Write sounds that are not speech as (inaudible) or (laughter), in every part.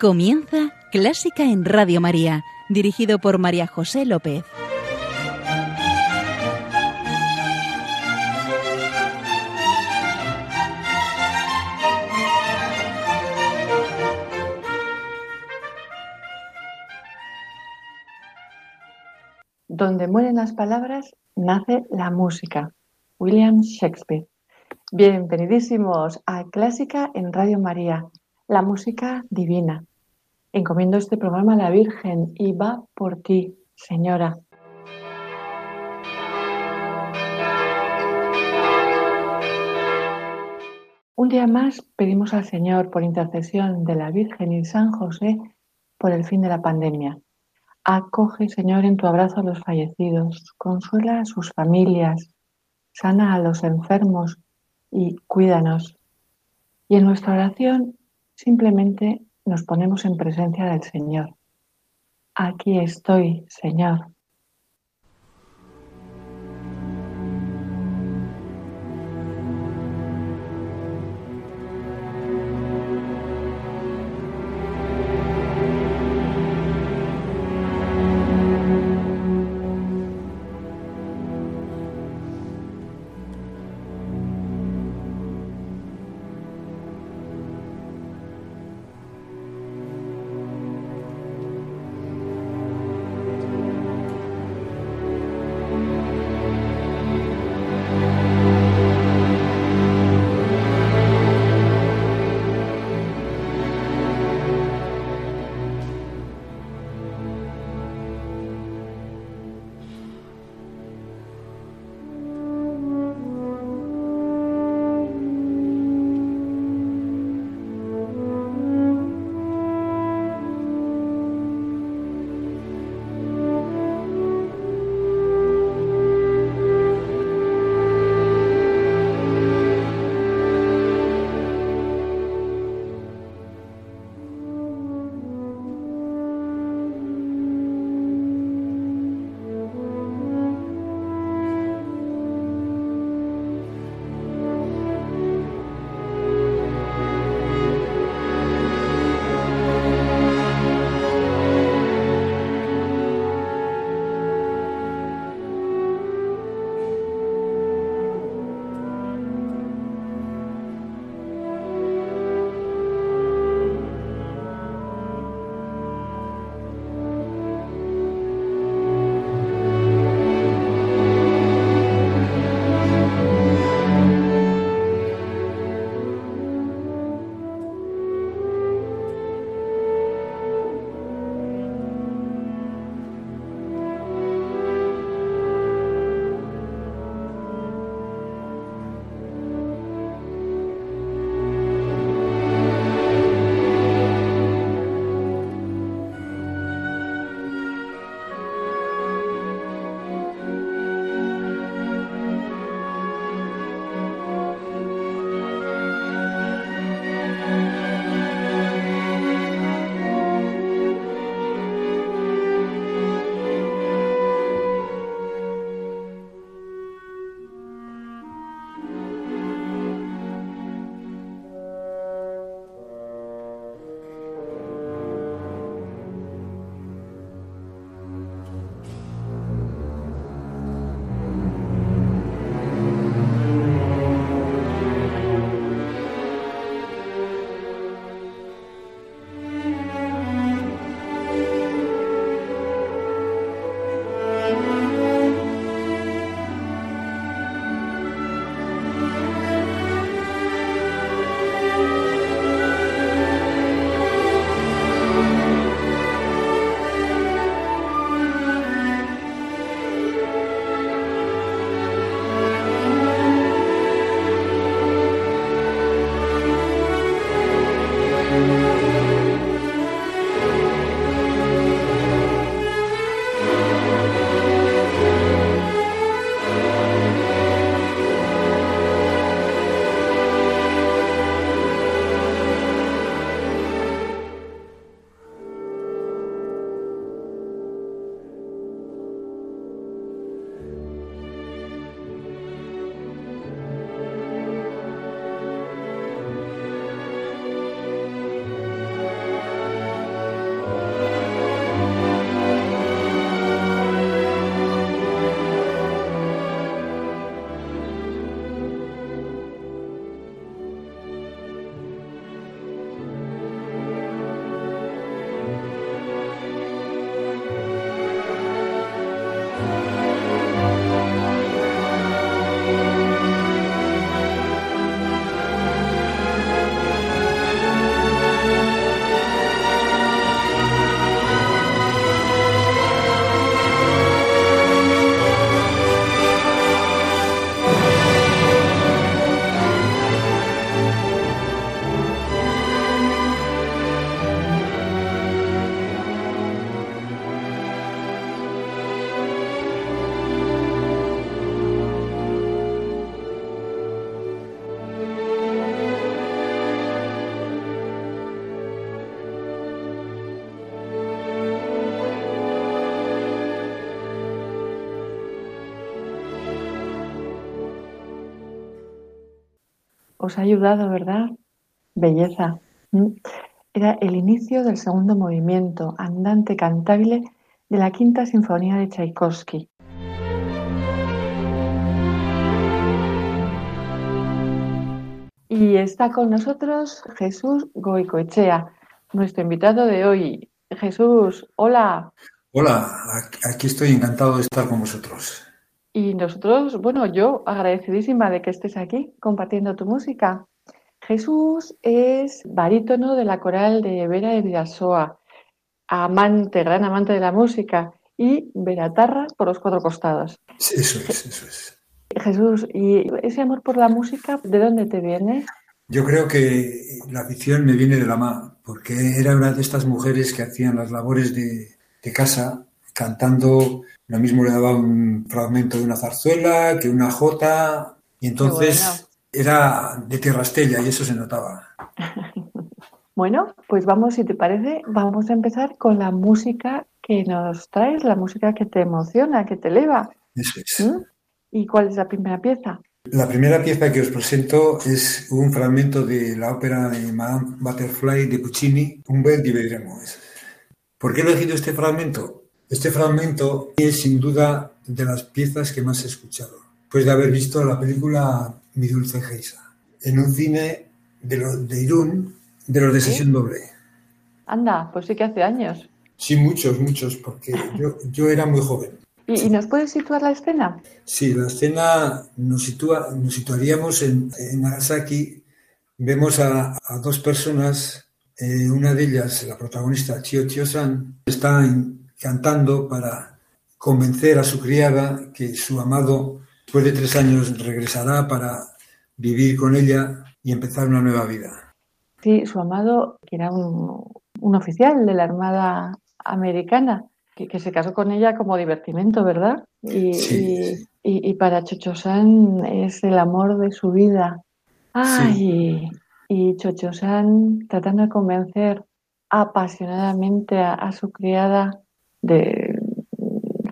Comienza Clásica en Radio María, dirigido por María José López. Donde mueren las palabras, nace la música. William Shakespeare. Bienvenidísimos a Clásica en Radio María, la música divina. Encomiendo este programa a la Virgen y va por ti, Señora. Un día más pedimos al Señor, por intercesión de la Virgen y San José, por el fin de la pandemia. Acoge, Señor, en tu abrazo a los fallecidos, consuela a sus familias, sana a los enfermos y cuídanos. Y en nuestra oración simplemente nos ponemos en presencia del Señor. Aquí estoy, Señor. Música os ha ayudado, ¿verdad? Belleza. Era el inicio del segundo movimiento, andante cantable, de la quinta sinfonía de Tchaikovsky. Y está con nosotros Jesús Goicoechea, nuestro invitado de hoy. Jesús, hola. Hola, aquí estoy encantado de estar con vosotros. Y nosotros, bueno, yo agradecidísima de que estés aquí compartiendo tu música. Jesús es barítono de la coral de Vera de Vidasoa, amante, gran amante de la música y veratarra por los cuatro costados. Eso es, eso es. Jesús, ¿y ese amor por la música, de dónde te viene? Yo creo que la afición me viene de la mamá, porque era una de estas mujeres que hacían las labores de, casa cantando, lo mismo le daba un fragmento de una zarzuela que una jota, y entonces era de tierrastella y eso se notaba. (laughs) bueno, pues vamos, si te parece, vamos a empezar con la música que nos traes, la música que te emociona, que te eleva. Eso es. ¿Mm? ¿Y cuál es la primera pieza? La primera pieza que os presento es un fragmento de la ópera de Madame Butterfly de Puccini, Un bel diveremo. ¿Por qué he elegido este fragmento? Este fragmento es sin duda de las piezas que más he escuchado, pues de haber visto la película Mi dulce Geisa, en un cine de, de Irún, de los de sesión doble. Anda, pues sí que hace años. Sí, muchos, muchos, porque yo, yo era muy joven. ¿Y, nos puedes situar la escena? Sí, la escena nos, sitúa, nos situaríamos en, Nagasaki. Vemos a, dos personas, eh, una de ellas, la protagonista, Chio Chio-san, está cantando para convencer a su criada que su amado, después de tres años, regresará para vivir con ella y empezar una nueva vida. Sí, su amado, que era un, un oficial de la Armada Americana, que, se casó con ella como divertimento, ¿verdad? Y, y, para Chocho-san es el amor de su vida. Ay, y Chocho-san tratando de convencer apasionadamente a, su criada de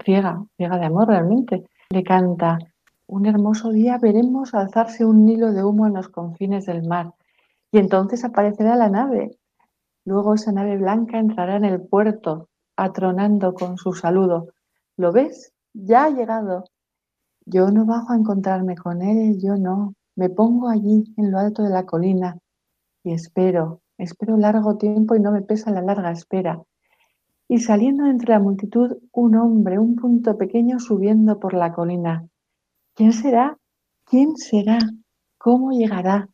ciega, ciega de amor realmente. Le canta, un hermoso día veremos alzarse un hilo de humo en los confines del mar y entonces aparecerá la nave. Luego esa nave blanca entrará en el puerto atronando con su saludo. ¿Lo ves? Ya ha llegado. Yo no bajo a encontrarme con él, yo no. Me pongo allí, en lo alto de la colina, y espero, espero largo tiempo y no me pesa la larga espera. Y saliendo entre la multitud, un hombre, un punto pequeño subiendo por la colina. ¿Quién será? ¿Quién será? ¿Cómo llegará?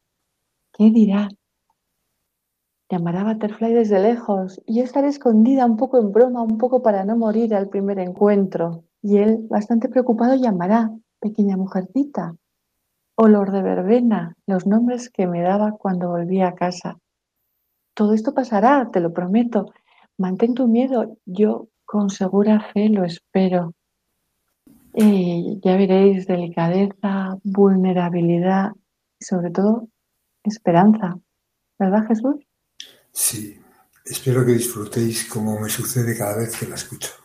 ¿Qué dirá? Llamará Butterfly desde lejos y yo estaré escondida un poco en broma, un poco para no morir al primer encuentro. Y él, bastante preocupado, llamará Pequeña Mujercita o Lord de Verbena, los nombres que me daba cuando volvía a casa. Todo esto pasará, te lo prometo. Mantén tu miedo, yo con segura fe lo espero. Y ya veréis delicadeza, vulnerabilidad y sobre todo esperanza. ¿Verdad, Jesús? Sí, espero que disfrutéis como me sucede cada vez que la escucho.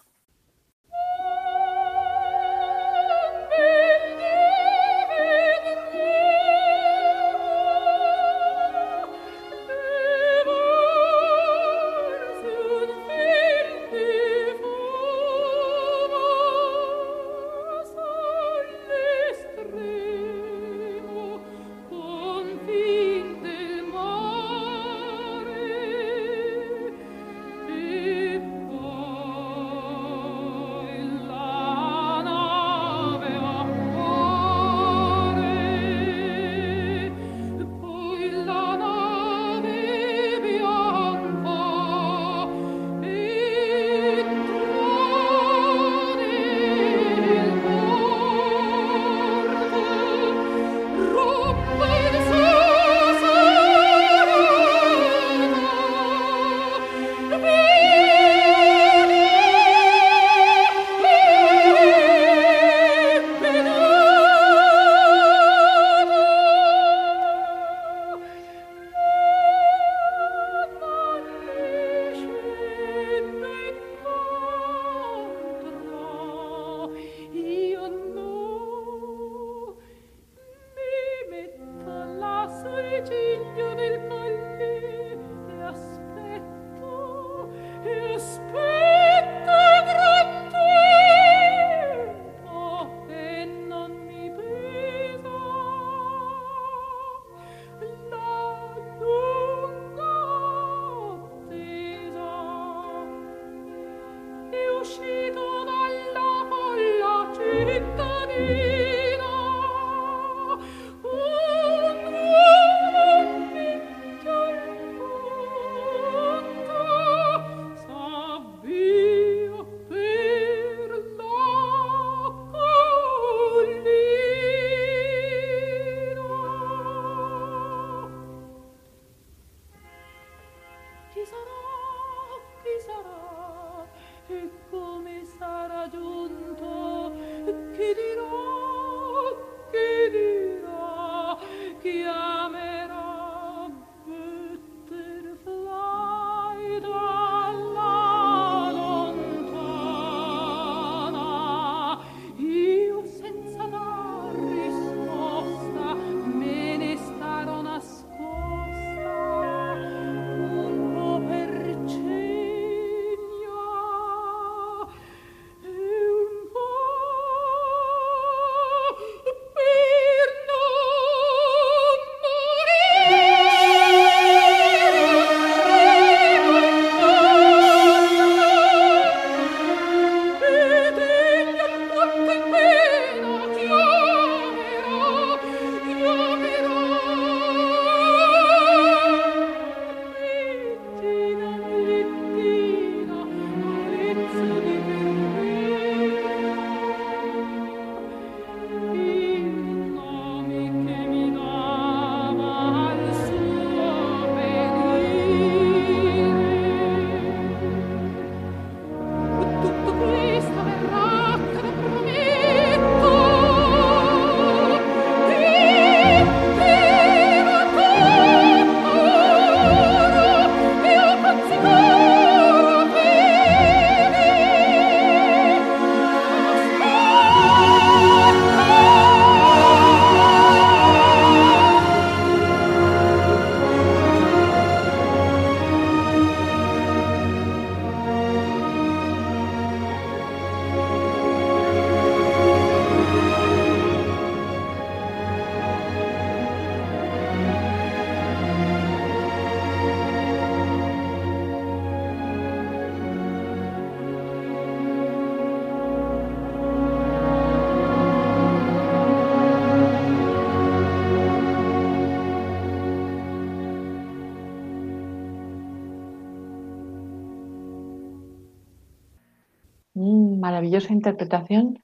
Maravillosa interpretación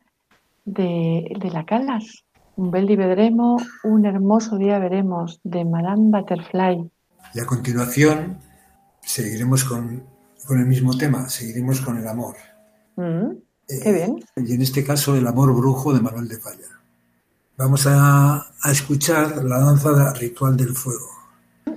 de, la Calas. Un bel vedremo, un hermoso día veremos, de Madame Butterfly. Y a continuación seguiremos con, el mismo tema, seguiremos con el amor. Mm, qué eh, bien. Y en este caso el amor brujo de Manuel de Falla. Vamos a, escuchar la danza ritual del fuego.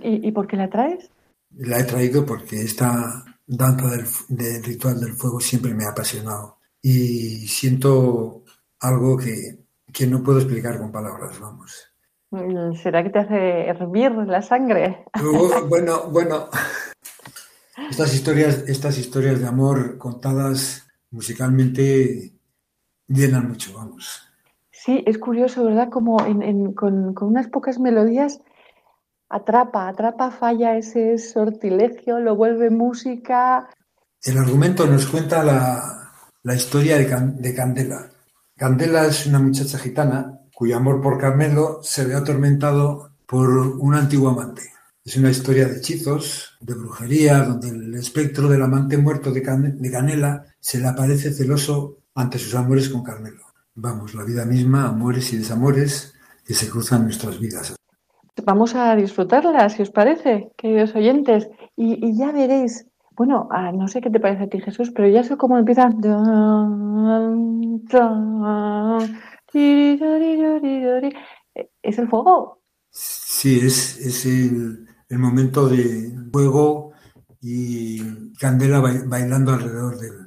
¿Y, por qué la traes? La he traído porque esta danza del ritual del fuego siempre me ha apasionado y siento algo que, no puedo explicar con palabras, vamos. ¿Será que te hace hervir la sangre? (laughs) Bueno, bueno. Estas historias, estas historias de amor contadas musicalmente llenan mucho, vamos. Sí, es curioso, ¿verdad? Como con, con, unas pocas melodías atrapa, atrapa, falla ese sortilegio, lo vuelve música. El argumento nos cuenta la, la historia de, Candela. Candela es una muchacha gitana cuyo amor por Carmelo se ve atormentado por un antiguo amante. Es una historia de hechizos, de brujería, donde el espectro del amante muerto de, Canela se le aparece celoso ante sus amores con Carmelo. Vamos, la vida misma, amores y desamores que se cruzan nuestras vidas. Vamos a disfrutarla, si os parece, queridos oyentes, y ya veréis bueno, ah, no sé qué te parece a ti, Jesús, pero ya sé cómo empieza. ¿Es el fuego? Sí, es, es el, el, momento de fuego y Candela bailando alrededor de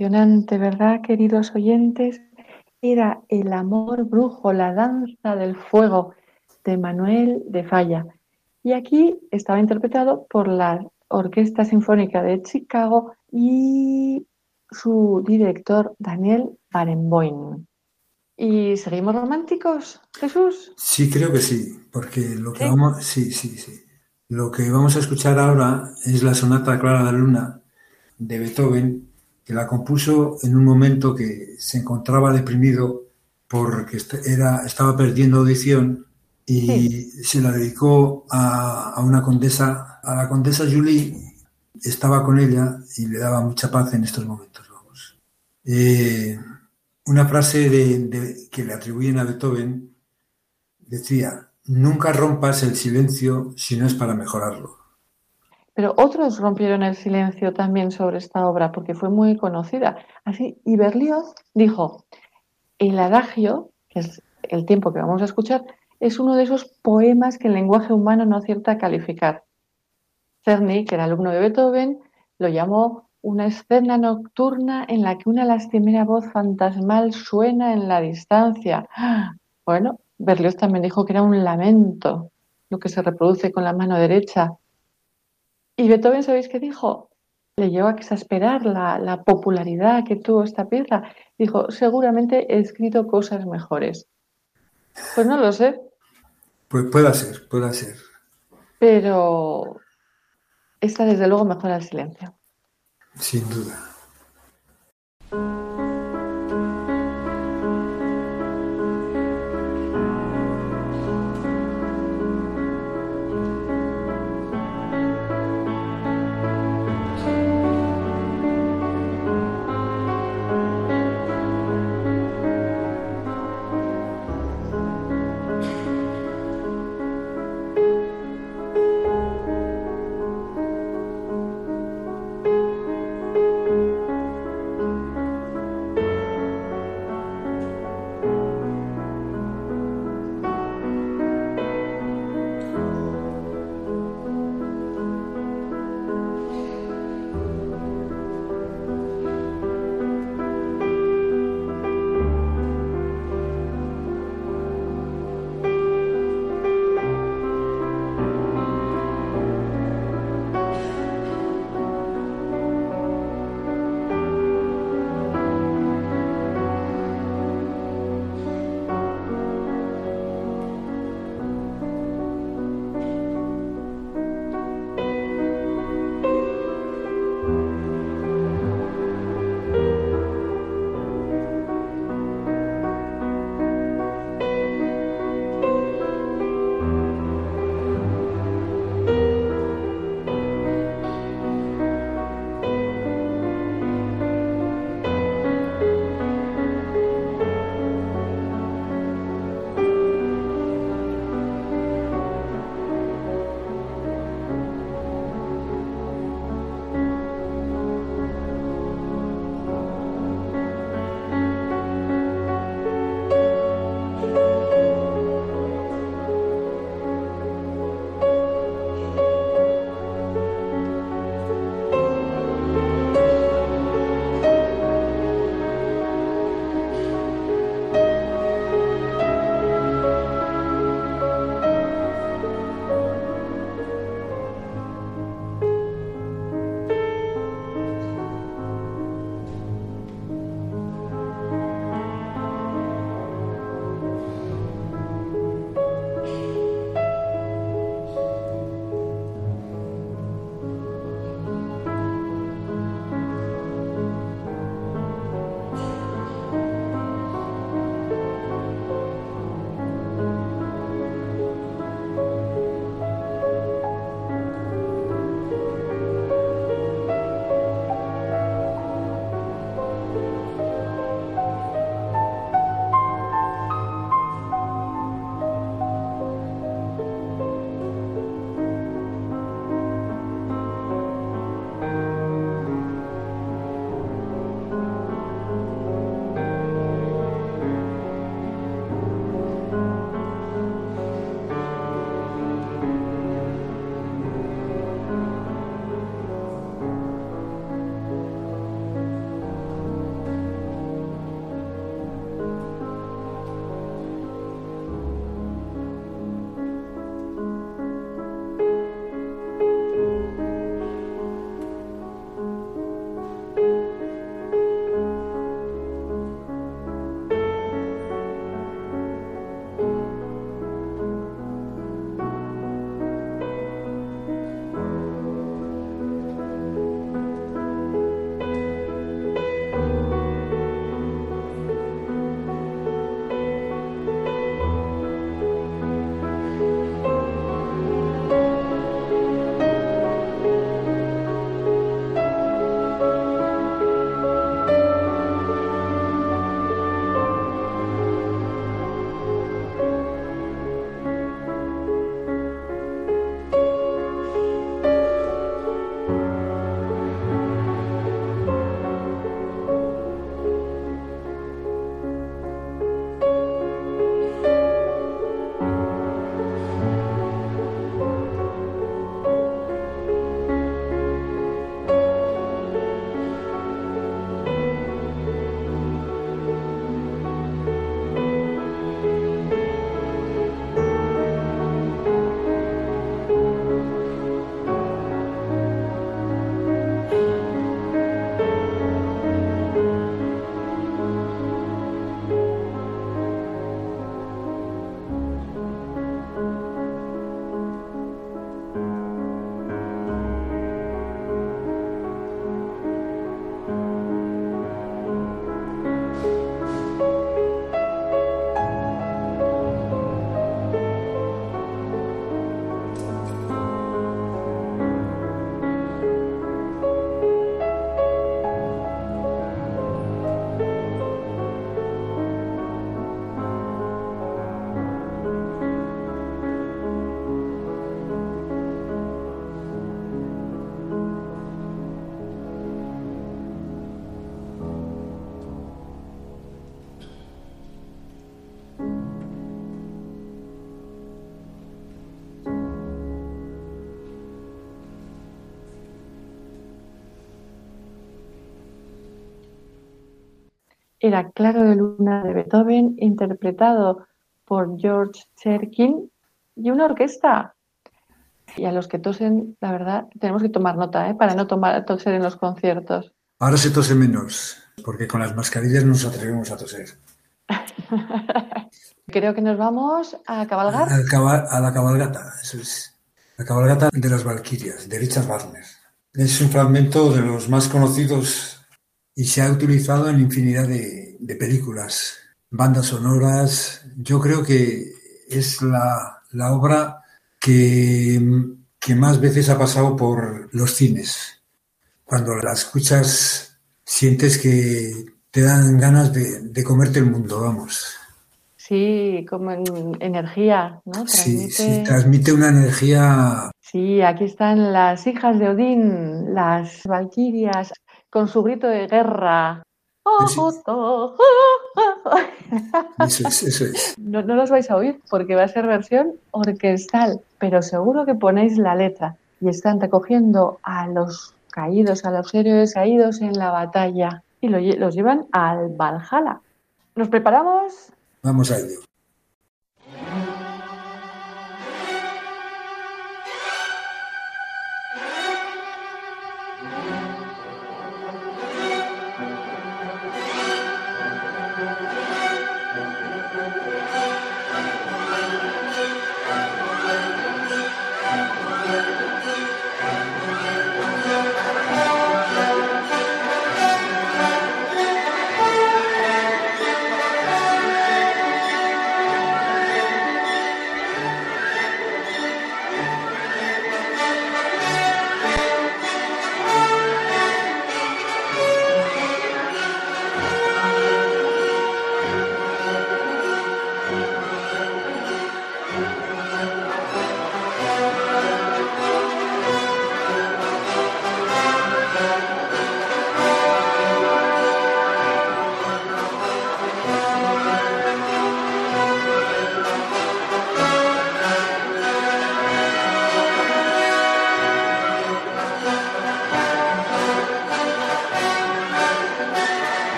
él. emocionante, ¿verdad, queridos oyentes? Era El amor brujo, la danza del fuego de Manuel de Falla. Y aquí estaba interpretado por la Orquesta Sinfónica de Chicago y su director Daniel Barenboim. ¿Y seguimos románticos, Jesús? Sí, creo que sí, porque lo que vamos, sí, sí, sí. Lo que vamos a escuchar ahora es la sonata Clara de Luna de Beethoven, que la compuso en un momento que se encontraba deprimido porque era, estaba perdiendo audición y se la dedicó a, a, una condesa, a la condesa Julie, estaba con ella y le daba mucha paz en estos momentos. Vamos. Eh, una frase de, que le atribuyen a Beethoven decía, nunca rompas el silencio si no es para mejorarlo. Pero otros rompieron el silencio también sobre esta obra porque fue muy conocida. Así, y Berlioz dijo, el adagio, que es el tiempo que vamos a escuchar, es uno de esos poemas que el lenguaje humano no acierta a calificar. Czerny, que era alumno de Beethoven, lo llamó una escena nocturna en la que una lastimera voz fantasmal suena en la distancia. Bueno, Berlioz también dijo que era un lamento lo que se reproduce con la mano derecha. Y Beethoven, ¿sabéis qué dijo? Le llevó a exasperar la, la popularidad que tuvo esta pieza. Dijo, seguramente he escrito cosas mejores. Pues no lo sé, pues puede ser, puede ser. Pero esta desde luego mejora el silencio. Sin duda. Era Claro de Luna de Beethoven, interpretado por George Cherkin y una orquesta. Y a los que tosen, la verdad, tenemos que tomar nota, ¿eh? para no tomar, toser en los conciertos. Ahora se tose menos, porque con las mascarillas no nos atrevemos a toser. (laughs) Creo que nos vamos a cabalgar. A, a la cabalgata, eso es. La cabalgata de las Valquirias, de Richard Wagner. Es un fragmento de los más conocidos y se ha utilizado en infinidad de, de películas, bandas sonoras. Yo creo que es la, la obra que, que más veces ha pasado por los cines. Cuando la escuchas sientes que te dan ganas de, de comerte el mundo, vamos. Sí, como en energía, ¿no? Sí, sí, transmite una energía. Sí, aquí están las hijas de Odín, las valquirias, con su grito de guerra. (laughs) Eso es, eso es. No, no los vais a oír porque va a ser versión orquestal, pero seguro que ponéis la letra y están recogiendo a los caídos, a los héroes caídos en la batalla y los llevan al Valhalla. ¿Nos preparamos? Vamos a ello.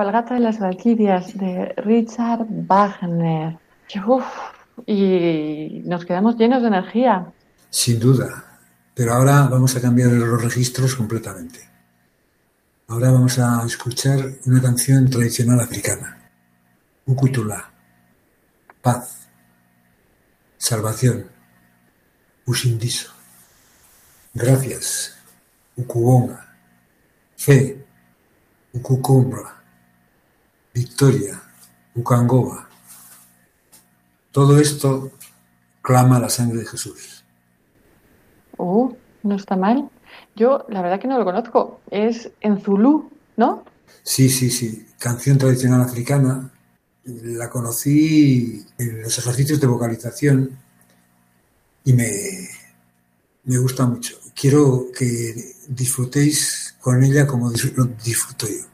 Cabalgata de las Valquirias de Richard Wagner. Uf, y nos quedamos llenos de energía. Sin duda, pero ahora vamos a cambiar los registros completamente. Ahora vamos a escuchar una canción tradicional africana. Ukutula. Paz. Salvación. Usindiso. Gracias. Ukubonga. Fe. Ukukumbra. Victoria. Ukangoba. Todo esto clama la sangre de Jesús. Uh, no está mal. Yo, la verdad que no lo conozco. Es en Zulú, ¿no? Sí, sí, sí. Canción tradicional africana. La conocí en los ejercicios de vocalización y me, me gusta mucho. Quiero que disfrutéis con ella como disfruto yo.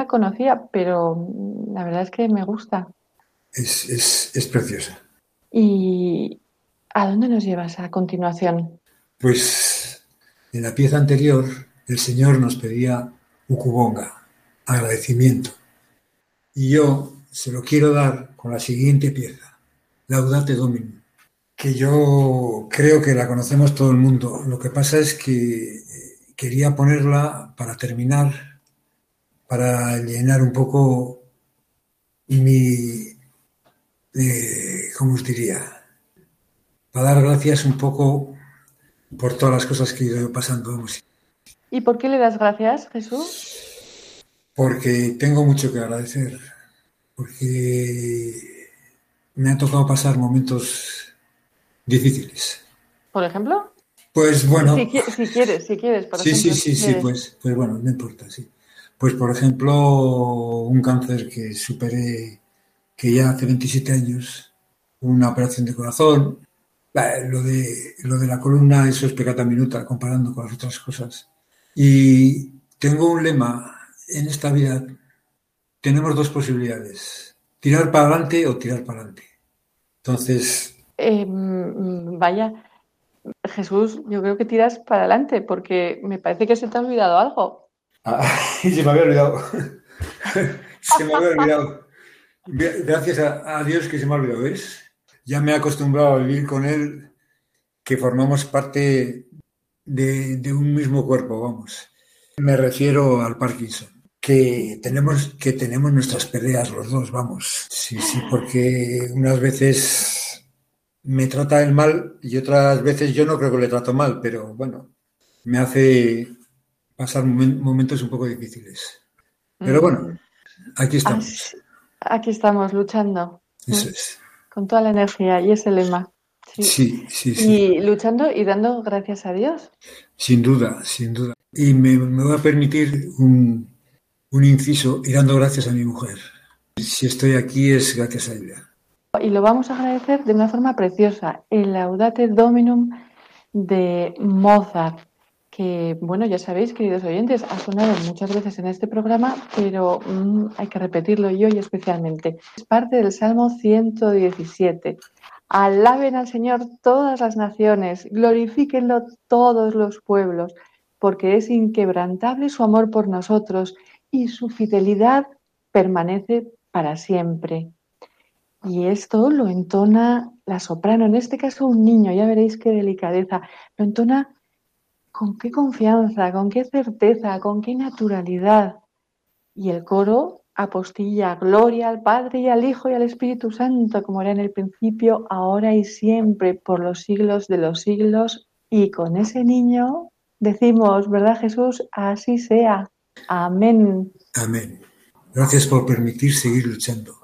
La conocía, pero la verdad es que me gusta. Es, es, es preciosa. ¿Y a dónde nos llevas a continuación? Pues en la pieza anterior el Señor nos pedía ukubonga, agradecimiento. Y yo se lo quiero dar con la siguiente pieza, Laudate Domini, que yo creo que la conocemos todo el mundo. Lo que pasa es que quería ponerla para terminar, para llenar un poco mi, eh, ¿cómo os diría? Para dar gracias un poco por todas las cosas que he ido pasando. ¿Y por qué le das gracias, Jesús? Porque tengo mucho que agradecer, porque me ha tocado pasar momentos difíciles. ¿Por ejemplo? Pues bueno. Si, quieres, si quieres, por sí, ejemplo. Sí, sí, sí, pues, pues bueno, no importa, sí. Pues por ejemplo, un cáncer que superé, que ya hace 27 años, una operación de corazón, lo de, lo de la columna, eso es pecata minuta comparando con las otras cosas. Y tengo un lema en esta vida, tenemos dos posibilidades, tirar para adelante o tirar para adelante. Entonces... Eh, vaya, Jesús, yo creo que tiras para adelante porque me parece que se te ha olvidado algo. Ah, (laughs) se me había olvidado. (laughs) se me había olvidado. Gracias a, Dios que se me ha olvidado, ¿ves? Ya me he acostumbrado a vivir con él, que formamos parte de, de un mismo cuerpo, vamos. Me refiero al Parkinson, que tenemos, que tenemos nuestras peleas los dos, vamos. Sí, sí, porque unas veces me trata el mal y otras veces yo no creo que le trato mal, pero bueno, me hace pasar momentos un poco difíciles. Pero bueno, mm. aquí estamos. Aquí estamos luchando. Eso es. Con toda la energía y ese lema. Sí, sí, sí. Y luchando y dando gracias a Dios. Sin duda, sin duda. Y me, me va a permitir un, un inciso y dando gracias a mi mujer. Si estoy aquí es gracias a ella y lo vamos a agradecer de una forma preciosa, el Laudate Dominum de Mozart, bueno, ya sabéis, queridos oyentes, ha sonado muchas veces en este programa, pero mm, hay que repetirlo y hoy especialmente. Es parte del Salmo 117. Alaben al Señor todas las naciones, glorifíquenlo todos los pueblos, porque es inquebrantable su amor por nosotros y su fidelidad permanece para siempre. Y esto lo entona la soprano, en este caso un niño, ya veréis qué delicadeza, lo entona con qué confianza, con qué certeza, con qué naturalidad. Y el coro apostilla gloria al Padre y al Hijo y al Espíritu Santo, como era en el principio, ahora y siempre, por los siglos de los siglos. Y con ese niño decimos, ¿verdad Jesús? Así sea. Amén. Amén. Gracias por permitir seguir luchando.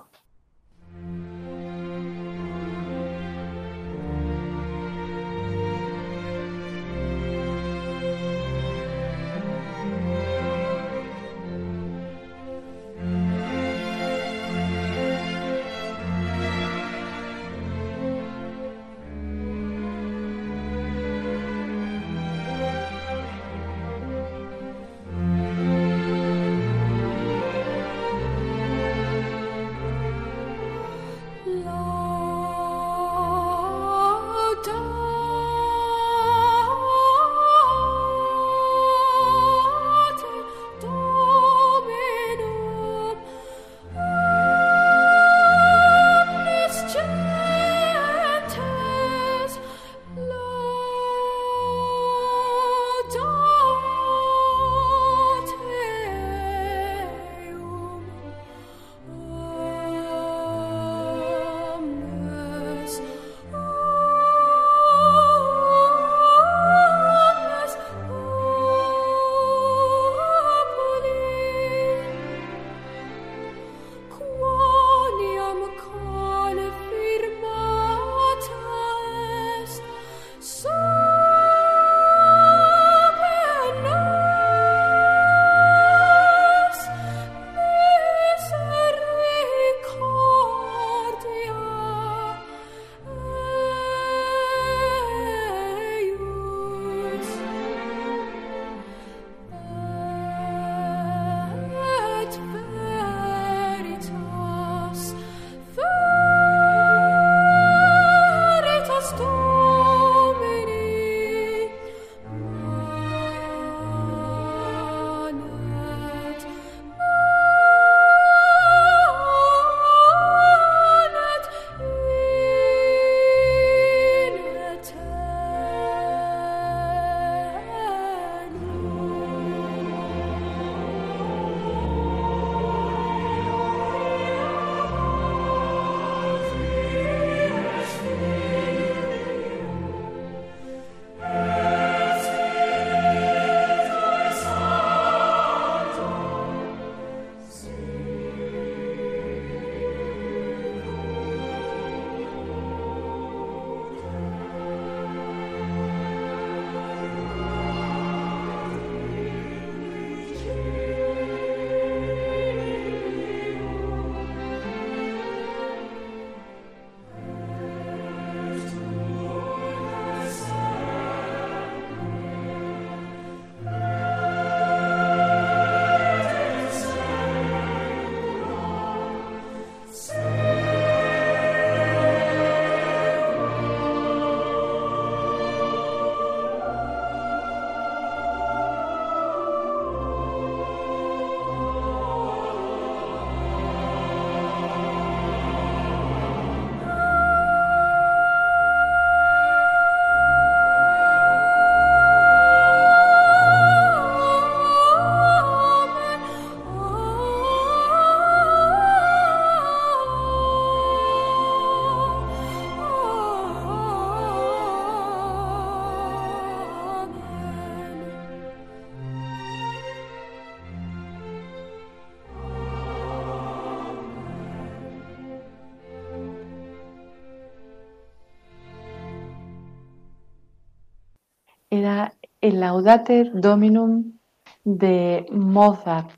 El Laudate Dominum de Mozart.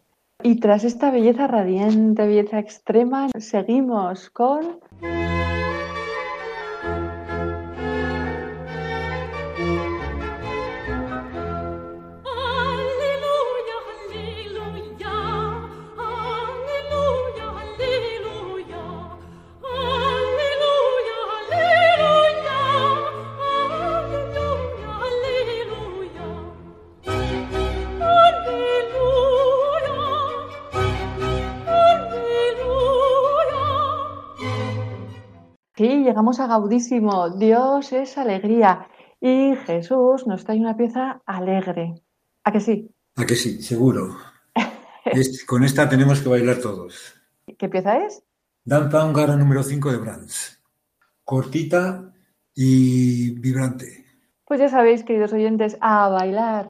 Y tras esta belleza radiante, belleza extrema, seguimos con... llegamos a Gaudísimo. Dios es alegría. Y Jesús nos trae una pieza alegre. ¿A que sí? A que sí, seguro. con esta tenemos que bailar todos. ¿Qué pieza es? Danza húngara número 5 de Brahms. Cortita y vibrante. Pues ya sabéis, queridos oyentes, a bailar.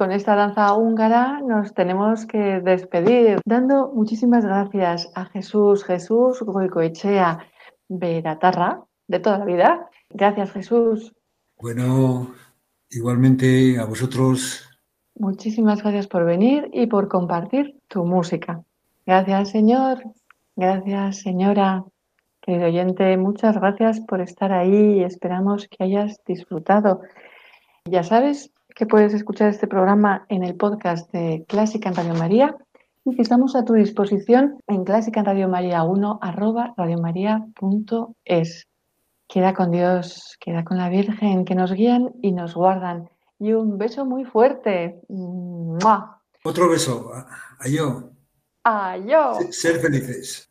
Con esta danza húngara nos tenemos que despedir, dando muchísimas gracias a Jesús, Jesús Goicoechea Beratarra, de toda la vida. Gracias, Jesús. Bueno, igualmente a vosotros. Muchísimas gracias por venir y por compartir tu música. Gracias, Señor. Gracias, señora. Querido oyente, muchas gracias por estar ahí. Esperamos que hayas disfrutado. Ya sabes, que puedes escuchar este programa en el podcast de Clásica en Radio María y que estamos a tu disposición en clásica en Radio María 1 arroba radiomaria.es. Queda con Dios, queda con la Virgen, que nos guían y nos guardan. Y un beso muy fuerte. Otro beso. A yo. A yo. Ser felices.